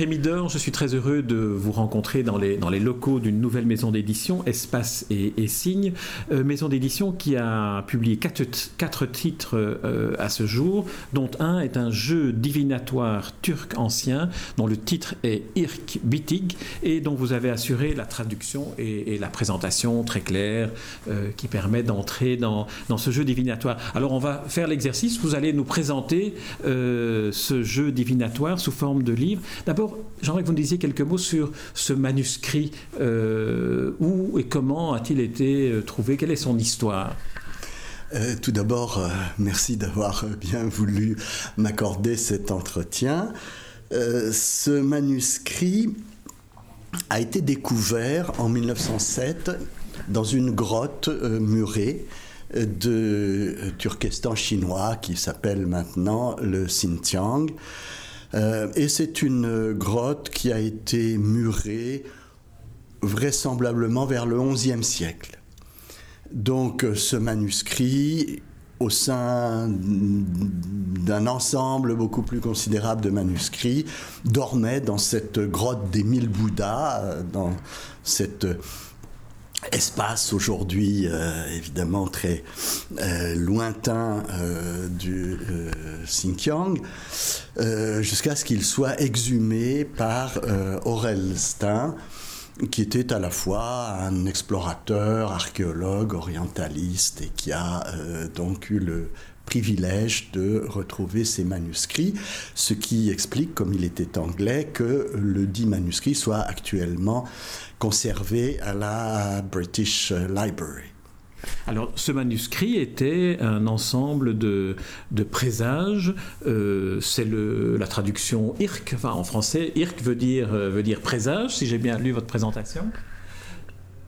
Rémi je suis très heureux de vous rencontrer dans les, locaux d'une nouvelle maison d'édition, Espace et, et Signes. Euh, maison d'édition qui a publié quatre, titres euh, à ce jour, dont un est un jeu divinatoire turc ancien, dont le titre est Irk Bitig, et dont vous avez assuré la traduction et, et la présentation très claire euh, qui permet d'entrer dans, dans, ce jeu divinatoire. Alors on va faire l'exercice, vous allez nous présenter euh, ce jeu divinatoire sous forme de livre. D'abord, j'aimerais que vous nous disiez quelques mots sur ce manuscrit. Euh, où et comment a-t-il été euh, trouvé? Quelle est son histoire? Euh, tout d'abord, merci d'avoir bien voulu m'accorder cet entretien. Ce manuscrit a été découvert en 1907 dans une grotte murée de Turkestan chinois qui s'appelle maintenant le Xinjiang. Euh, et c'est une grotte qui a été murée vraisemblablement vers le XIe siècle. Donc ce manuscrit, au sein d'un ensemble beaucoup plus considérable de manuscrits, dormait dans cette grotte des mille Bouddhas, dans cet espace aujourd'hui euh, évidemment très euh, lointain euh, du euh, Xinjiang, euh, jusqu'à ce qu'il soit exhumé par euh, Aurel Stein, qui était à la fois un explorateur, archéologue, orientaliste, et qui a euh, donc eu le privilège de retrouver ces manuscrits, ce qui explique, comme il était anglais, que le dit manuscrit soit actuellement conservé à la British Library. Alors, ce manuscrit était un ensemble de, présages. Euh, c'est la traduction IRC, enfin en français, IRC veut dire, euh, veut dire présage, si j'ai bien lu votre présentation.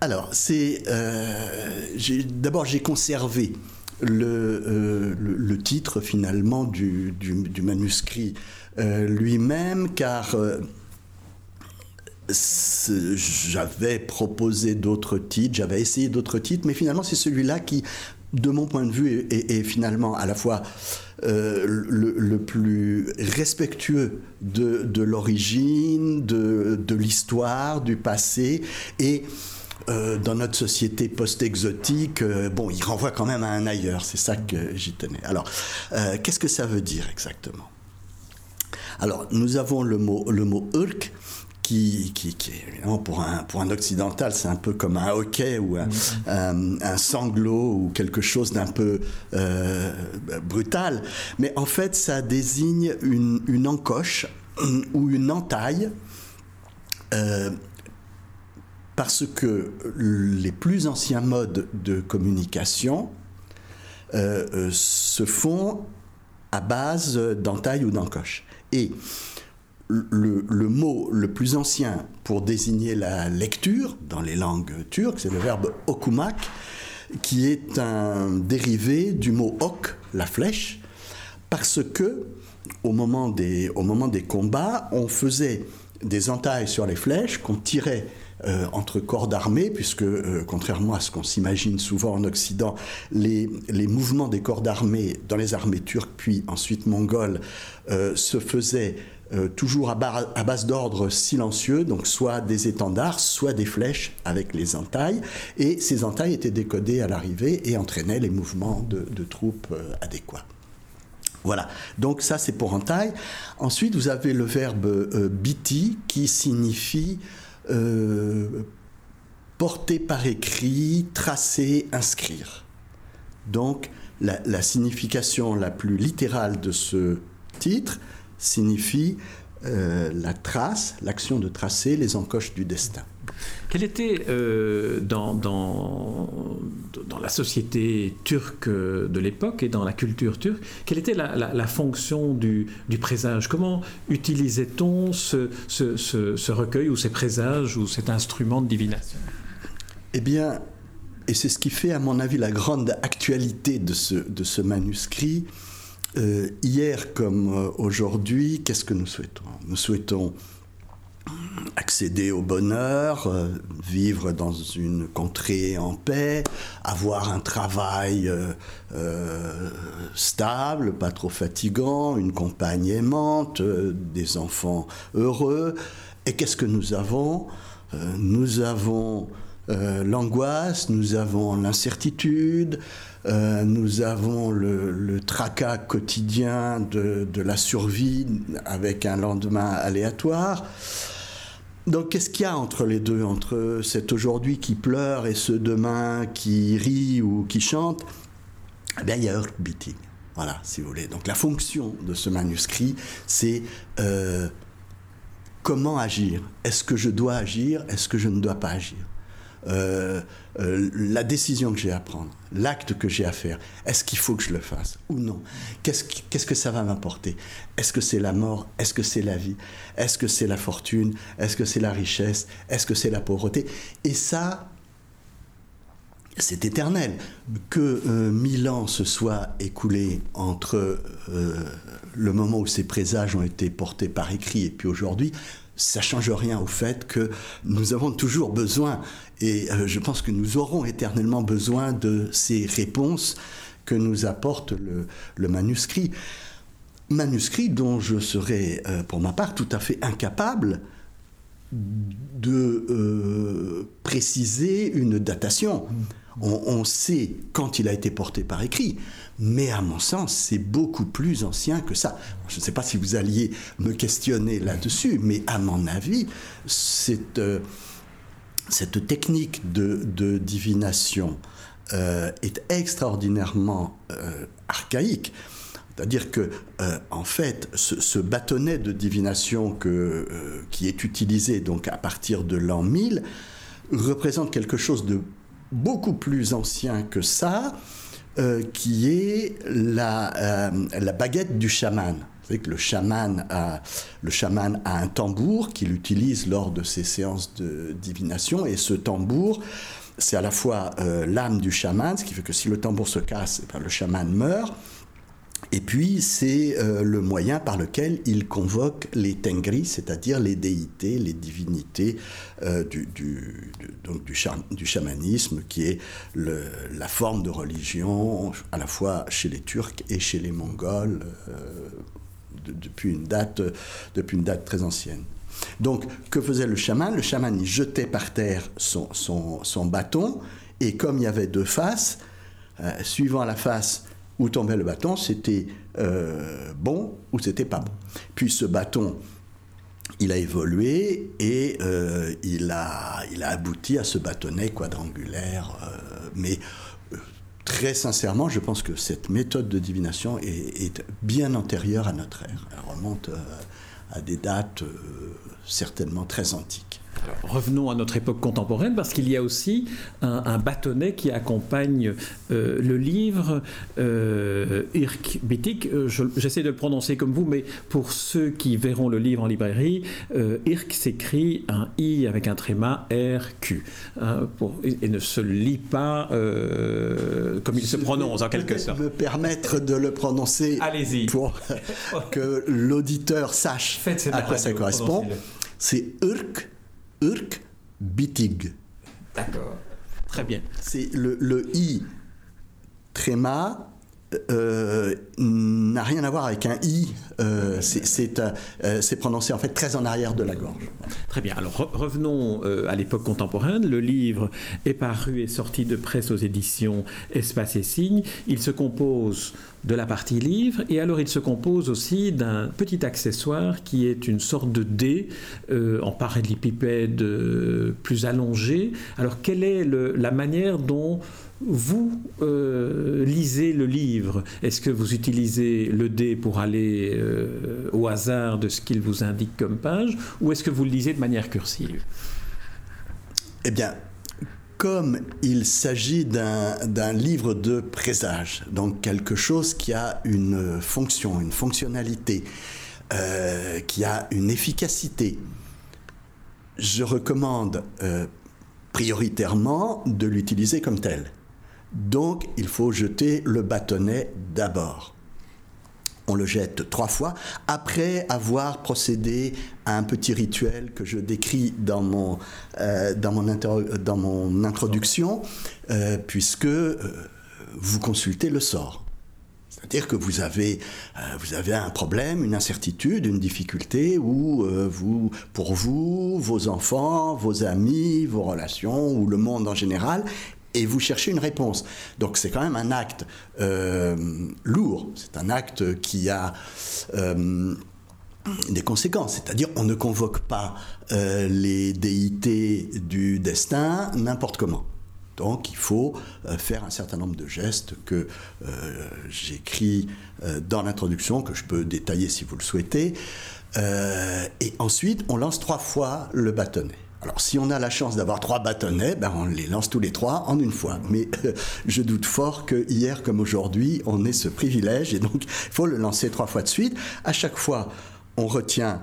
Alors, c'est. Euh, D'abord, j'ai conservé le, titre finalement du, manuscrit lui-même, car j'avais proposé d'autres titres, j'avais essayé d'autres titres, mais finalement c'est celui-là qui, de mon point de vue, est, finalement à la fois euh, le, plus respectueux de, l'origine, de, l'histoire, du passé, et euh, dans notre société post-exotique, euh, bon, il renvoie quand même à un ailleurs, c'est ça que j'y tenais. Alors, qu'est-ce que ça veut dire exactement? Alors, nous avons le mot, le mot Urk, qui, qui, qui évidemment pour un, pour un occidental, c'est un peu comme un hockey ou un, mmh. un, un sanglot ou quelque chose d'un peu euh, brutal. Mais en fait, ça désigne une, une encoche ou une entaille. Euh, parce que les plus anciens modes de communication euh, euh, se font à base d'entaille ou d'encoche. Et le, mot le plus ancien pour désigner la lecture dans les langues turques, c'est le verbe okumak, qui est un dérivé du mot ok, la flèche, parce que au moment des, combats, on faisait des entailles sur les flèches qu'on tirait euh, entre corps d'armée, puisque, euh, contrairement à ce qu'on s'imagine souvent en Occident, les, les mouvements des corps d'armée dans les armées turques, puis ensuite mongoles, euh, se faisaient euh, toujours à, base d'ordre silencieux, donc soit des étendards, soit des flèches avec les entailles, et ces entailles étaient décodées à l'arrivée et entraînaient les mouvements de, troupes euh, adéquats. Voilà, donc ça c'est pour entaille. Ensuite, vous avez le verbe euh, biti qui signifie euh, porter par écrit, tracer, inscrire. Donc, la, signification la plus littérale de ce titre signifie euh, la trace, l'action de tracer les encoches du destin. Quelle était euh, dans, dans, dans, la société turque de l'époque et dans la culture turque, quelle était la, la, la fonction du, du, présage? Comment utilisait-on ce, ce, ce, ce, recueil ou ces présages ou cet instrument de divination? Eh bien, et c'est ce qui fait, à mon avis, la grande actualité de ce, de ce manuscrit, euh, hier comme euh, aujourd'hui, qu'est-ce que nous souhaitons? Nous souhaitons accéder au bonheur, euh, vivre dans une contrée en paix, avoir un travail stable, pas trop fatigant, une compagne aimante, des enfants heureux. Et qu'est-ce que nous avons? Nous avons l'angoisse, nous avons l'incertitude, nous avons le, tracas quotidien de, la survie avec un lendemain aléatoire. Donc qu'est-ce qu'il y a entre les deux, entre cet aujourd'hui qui pleure et ce demain qui rit ou qui chante? Eh bien, il y a beating. Voilà, si vous voulez. Donc la fonction de ce manuscrit, c'est euh, comment agir? Est-ce que je dois agir? Est-ce que je ne dois pas agir? Euh, euh, la décision que j'ai à prendre, l'acte que j'ai à faire, est-ce qu'il faut que je le fasse ou non? Qu'est-ce que ça va m'apporter? Est-ce que c'est la mort? Est-ce que c'est la vie? Est-ce que c'est la fortune? Est-ce que c'est la richesse? Est-ce que c'est la pauvreté? Et ça, c'est éternel. Que euh, mille ans se soient écoulés entre le moment où ces présages ont été portés par écrit et puis aujourd'hui, ça change rien au fait que nous avons toujours besoin, et euh, je pense que nous aurons éternellement besoin de ces réponses que nous apporte le, manuscrit. Manuscrit dont je serais, euh, pour ma part, tout à fait incapable de euh, préciser une datation. On, sait quand il a été porté par écrit, mais à mon sens, c'est beaucoup plus ancien que ça. Je ne sais pas si vous alliez me questionner là-dessus, mais à mon avis, cette, euh, cette technique de, divination euh, est extraordinairement archaïque. C'est-à-dire que, en fait, ce, bâtonnet de divination que, qui est utilisé donc à partir de l'an 1000 représente quelque chose de beaucoup plus ancien que ça, euh, qui est la, euh, baguette du chaman. Vous que le chaman, a, le chaman a un tambour qu'il utilise lors de ses séances de divination, et ce tambour, c'est à la fois euh, l'âme du chaman, ce qui fait que si le tambour se casse, eh le chaman meurt, et puis, c'est euh, le moyen par lequel il convoque les tengris, c'est-à-dire les déités, les divinités euh, du, donc du, chamanisme, qui est la forme de religion à la fois chez les Turcs et chez les Mongols euh, depuis, une date, depuis une date très ancienne. Donc, que faisait le chaman? Le chaman, il jetait par terre son, son bâton, et comme il y avait deux faces, suivant la face où tombait le bâton, c'était euh, bon ou c'était pas bon. Puis ce bâton, il a évolué et euh, il, a, il a abouti à ce bâtonnet quadrangulaire. Euh, mais très sincèrement, je pense que cette méthode de divination est, bien antérieure à notre ère. Elle remonte à des dates certainement très antiques revenons à notre époque contemporaine parce qu'il y a aussi un, bâtonnet qui accompagne euh, le livre euh, Irk Bitik. Euh, j'essaie de le prononcer comme vous, mais pour ceux qui verront le livre en librairie, Irk s'écrit un I avec un tréma R-Q hein, et, ne se lit pas comme il se prononce en quelque sorte. me permettre de le prononcer pour que l'auditeur sache à quoi ça correspond. C'est Irk Urk Bitig. D'accord. Très bien. C'est le, le I tréma euh, n'a rien à voir avec un i. Euh, euh, c'est prononcé en fait très en arrière de la gorge. Très bien. Alors revenons à l'époque contemporaine. Le livre est paru et sorti de presse aux éditions Espace et Signes. Il se compose de la partie livre et alors il se compose aussi d'un petit accessoire qui est une sorte de dé en parallélépipède plus allongé. Alors quelle est la manière dont vous euh, lisez le livre, est-ce que vous utilisez le dé pour aller euh, au hasard de ce qu'il vous indique comme page, ou est-ce que vous le lisez de manière cursive? Eh bien, comme il s'agit d'un livre de présage, donc quelque chose qui a une fonction, une fonctionnalité, euh, qui a une efficacité, je recommande prioritairement de l'utiliser comme tel. Donc, il faut jeter le bâtonnet d'abord. On le jette trois fois, après avoir procédé à un petit rituel que je décris dans mon, euh, introduction, euh, puisque euh, vous consultez le sort. C'est-à-dire que vous avez, vous avez un problème, une incertitude, une difficulté pour vous, vos enfants, vos amis, vos relations ou le monde en général et vous cherchez une réponse. Donc c'est quand même un acte euh, lourd, c'est un acte qui a euh, des conséquences, c'est-à-dire on ne convoque pas euh, les déités du destin n'importe comment. Donc il faut faire un certain nombre de gestes que j'écris dans l'introduction, que je peux détailler si vous le souhaitez. et ensuite, on lance trois fois le bâtonnet. Alors, si on a la chance d'avoir trois bâtonnets, ben on les lance tous les trois en une fois. Mais euh, je doute fort que hier comme aujourd'hui, on ait ce privilège et donc il faut le lancer trois fois de suite. À chaque fois, on retient.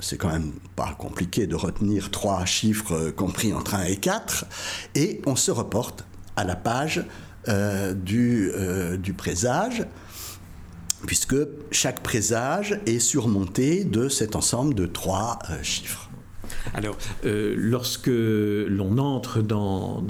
C'est quand même pas compliqué de retenir trois chiffres euh, compris entre 1 et 4, et on se reporte à la page euh, du, du présage puisque chaque présage est surmonté de cet ensemble de trois chiffres. Alors, euh, lorsque l'on entre dans,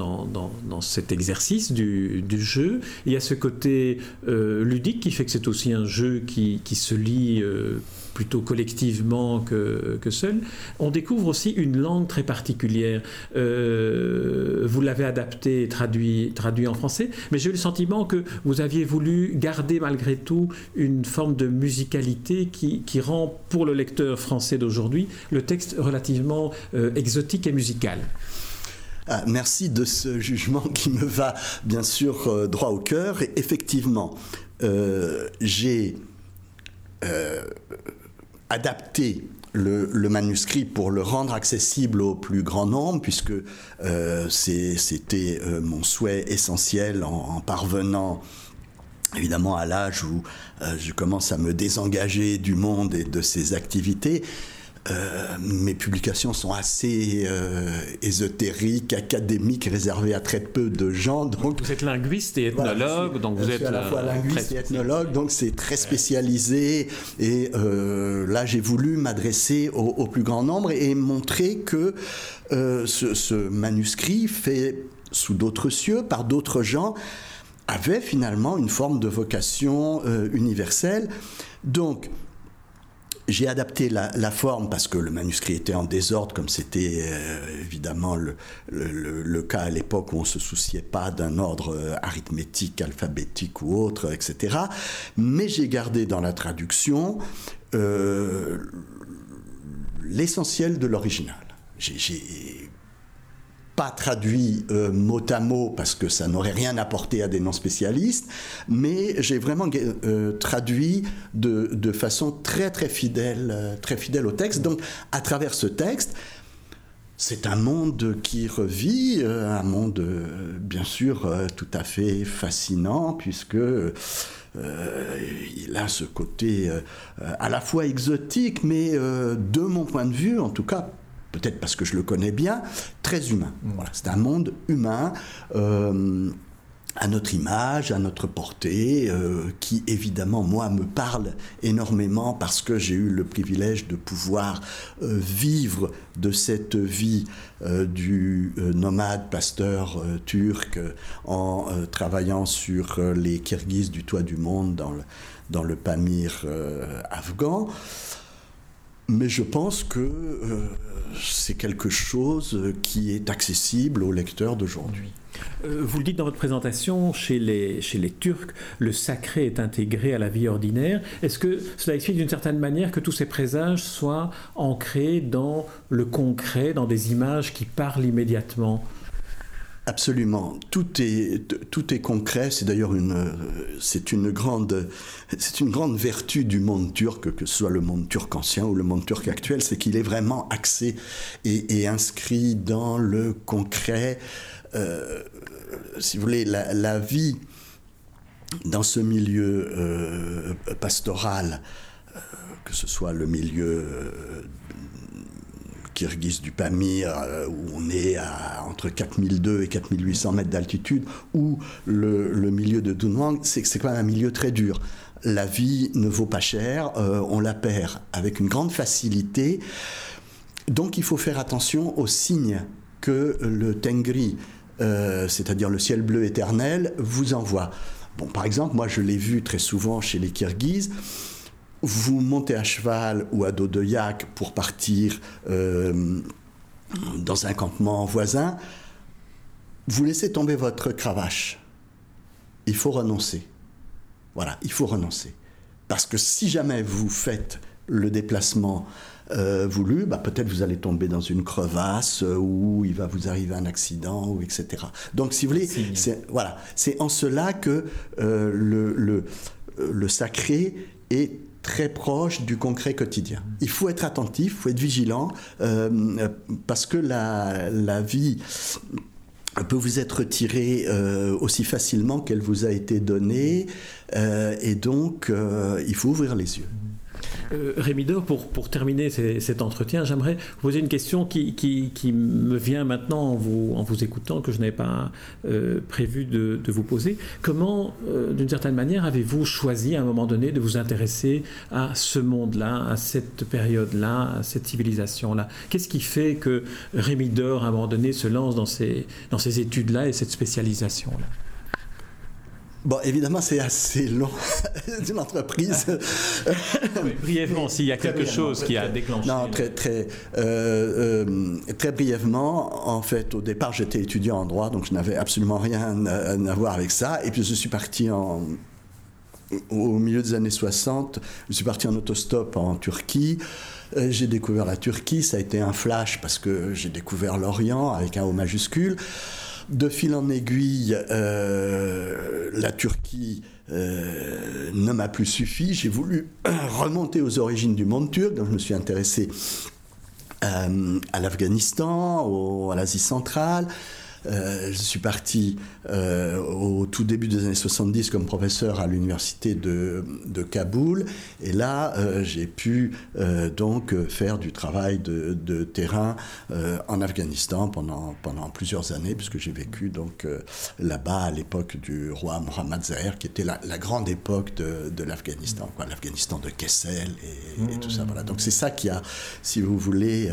cet exercice du, jeu, il y a ce côté euh, ludique qui fait que c'est aussi un jeu qui, se lit euh, plutôt collectivement que, seul. On découvre aussi une langue très particulière. Euh, vous l'avez adapté, traduit, traduit en français, mais j'ai eu le sentiment que vous aviez voulu garder malgré tout une forme de musicalité qui, rend pour le lecteur français d'aujourd'hui le texte relativement euh, exotique et musical. Ah, merci de ce jugement qui me va bien sûr euh, droit au cœur. Effectivement, j'ai adapter le, manuscrit pour le rendre accessible au plus grand nombre, puisque euh, c'était euh, mon souhait essentiel en, parvenant évidemment à l'âge où euh, je commence à me désengager du monde et de ses activités, euh, mes publications sont assez euh, ésotériques, académiques, réservées à très peu de gens. Donc, vous êtes linguiste et ethnologue, donc vous êtes à la fois euh, linguiste et ethnologue, donc c'est très spécialisé. Et là, j'ai voulu m'adresser au, plus grand nombre et montrer que ce, ce, manuscrit, fait sous d'autres cieux, par d'autres gens, avait finalement une forme de vocation universelle. Donc, j'ai adapté la, forme parce que le manuscrit était en désordre, comme c'était euh, évidemment le, cas à l'époque où on ne se souciait pas d'un ordre euh, arithmétique, alphabétique ou autre, etc. Mais j'ai gardé dans la traduction euh, l'essentiel de l'original. J'ai pas traduit euh, mot à mot parce que ça n'aurait rien apporté à des non-spécialistes, mais j'ai vraiment euh, traduit de, façon très très fidèle, euh, très fidèle au texte. Donc à travers ce texte, c'est un monde qui revit, un monde bien sûr tout à fait fascinant puisque il a ce côté à la fois exotique, mais de mon point de vue, en tout cas peut-être parce que je le connais bien, très humain. Mm. Voilà, c'est un monde humain. Euh, à notre image, à notre portée, euh, qui évidemment, moi, me parle énormément parce que j'ai eu le privilège de pouvoir euh, vivre de cette vie du nomade pasteur turc en travaillant sur les Kirghizes du toit du monde dans le, dans le Pamir afghan. Mais je pense que c'est quelque chose qui est accessible aux lecteurs d'aujourd'hui. Euh, vous le dites dans votre présentation, chez les, chez les Turcs, le sacré est intégré à la vie ordinaire. Est-ce que cela explique d'une certaine manière que tous ces présages soient ancrés dans le concret, dans des images qui parlent immédiatement? Absolument. Tout est, tout est concret. C'est d'ailleurs une, une grande, une grande vertu du monde turc, que ce soit le monde turc ancien ou le monde turc actuel, c'est qu'il est vraiment axé et, inscrit dans le concret. Euh, si vous voulez, la, vie dans ce milieu euh, pastoral, euh, que ce soit le milieu Kirghiz du Pamir, euh, où on est à entre 4002 et 4800 mètres d'altitude, ou le, milieu de Dunhuang, c'est quand même un milieu très dur. la vie ne vaut pas cher, euh, on la perd avec une grande facilité. Donc il faut faire attention aux signes que le Tengri, euh, c'est-à-dire le ciel bleu éternel, vous envoie. Bon, par exemple, moi je l'ai vu très souvent chez les Kirghizes. Vous montez à cheval ou à dos de yak pour partir euh, dans un campement voisin. Vous laissez tomber votre cravache. Il faut renoncer. Voilà, il faut renoncer. Parce que si jamais vous faites le déplacement euh, voulu, bah, peut-être vous allez tomber dans une crevasse euh, ou il va vous arriver un accident, ou etc. Donc, si vous voulez, c'est voilà, c'est en cela que euh, le, le, le, sacré est très proche du concret quotidien. Il faut être attentif, il faut être vigilant, parce que la, la vie peut vous être retirée aussi facilement qu'elle vous a été donnée, et donc il faut ouvrir les yeux. Euh, Rémi Dor, pour, pour terminer cet entretien, j'aimerais vous poser une question qui, qui, me vient maintenant en vous, en vous écoutant, que je n'avais pas euh, prévu de, vous poser. Comment, euh, d'une certaine manière, avez-vous choisi à un moment donné de vous intéresser à ce monde-là, à cette période-là, à cette civilisation-là? Qu'est-ce qui fait que Rémi Dor, à un moment donné, se lance dans ces, dans ces études-là et cette spécialisation-là? Bon, évidemment, c'est assez long. d'une entreprise. brièvement, s'il y a quelque chose qui a déclenché. Non, très, très, euh, euh, très brièvement. En fait, au départ, j'étais étudiant en droit, donc je n'avais absolument rien à, à, voir avec ça. Et puis, je suis parti en, au milieu des années 60. Je suis parti en autostop en Turquie. Euh, j'ai découvert la Turquie. Ça a été un flash parce que j'ai découvert l'Orient avec un O majuscule. De fil en aiguille, euh, la Turquie euh, ne m'a plus suffi. J'ai voulu remonter aux origines du monde turc, donc je me suis intéressé euh, à l'Afghanistan, à l'Asie centrale. Euh, je suis parti euh, au tout début des années 70 comme professeur à l'université de, de, Kaboul. Et là, euh, j'ai pu donc faire du travail de, de terrain en Afghanistan pendant, pendant plusieurs années, puisque j'ai vécu donc là-bas à l'époque du roi Mohammad Zahir, qui était la, la grande époque de, de l'Afghanistan, l'Afghanistan de Kessel et, et, tout ça. Voilà. Donc c'est ça qui a, si vous voulez,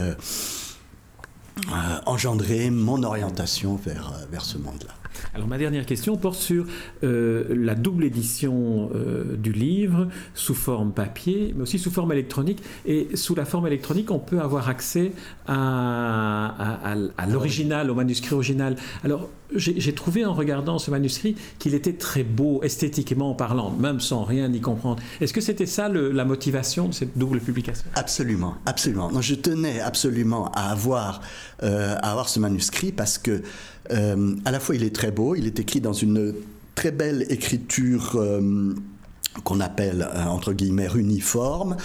euh, engendrer mon orientation vers, euh, vers ce monde-là. Alors ma dernière question porte sur euh, la double édition du livre sous forme papier, mais aussi sous forme électronique. Et sous la forme électronique, on peut avoir accès à, à, à, l'original, au manuscrit original. Alors j'ai trouvé en regardant ce manuscrit qu'il était très beau, esthétiquement parlant, même sans rien y comprendre. Est-ce que c'était ça la motivation de cette double publication? Absolument, absolument. Non, je tenais absolument à avoir, euh, à avoir ce manuscrit parce que euh, à la fois, il est très beau, il est écrit dans une très belle écriture euh, qu'on appelle, entre guillemets, uniforme.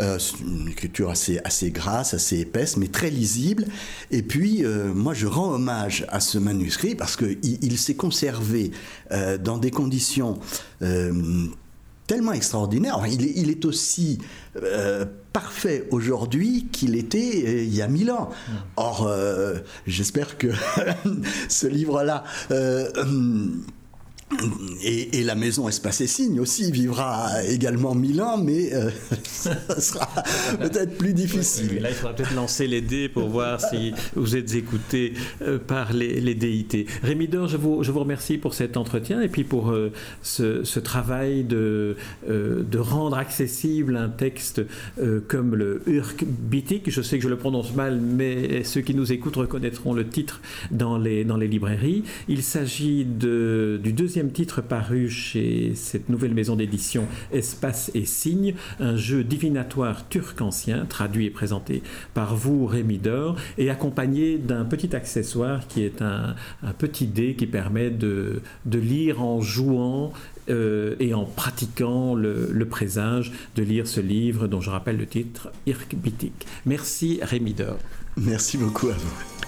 Euh, une écriture assez, assez grasse, assez épaisse, mais très lisible. Et puis, euh, moi, je rends hommage à ce manuscrit parce qu'il il, s'est conservé euh, dans des conditions tellement extraordinaires. il, est, aussi parfait aujourd'hui qu'il était euh, il y a mille ans. Or, euh, j'espère que ce livre-là euh, et, la maison Espace et Signe aussi vivra également mille ans, mais euh, ça sera peut-être plus difficile. là, il faudra peut-être lancer les dés pour voir si vous êtes écouté euh, par les, les, déités. Rémi Dor, je vous, je vous remercie pour cet entretien et puis pour euh, ce, travail de, euh, de rendre accessible un texte comme le Urk. Je sais que je le prononce mal, mais ceux qui nous écoutent reconnaîtront le titre dans les, dans les librairies. Il s'agit de, du deuxième titre paru chez cette nouvelle maison d'édition Espace et Signes, un jeu divinatoire turc ancien, traduit et présenté par vous, Rémi Dor, et accompagné d'un petit accessoire qui est un, petit dé qui permet de, lire en jouant euh, et en pratiquant le, présage de lire ce livre dont je rappelle le titre, Irk Bitik. Merci Rémi Dor. Merci beaucoup à vous.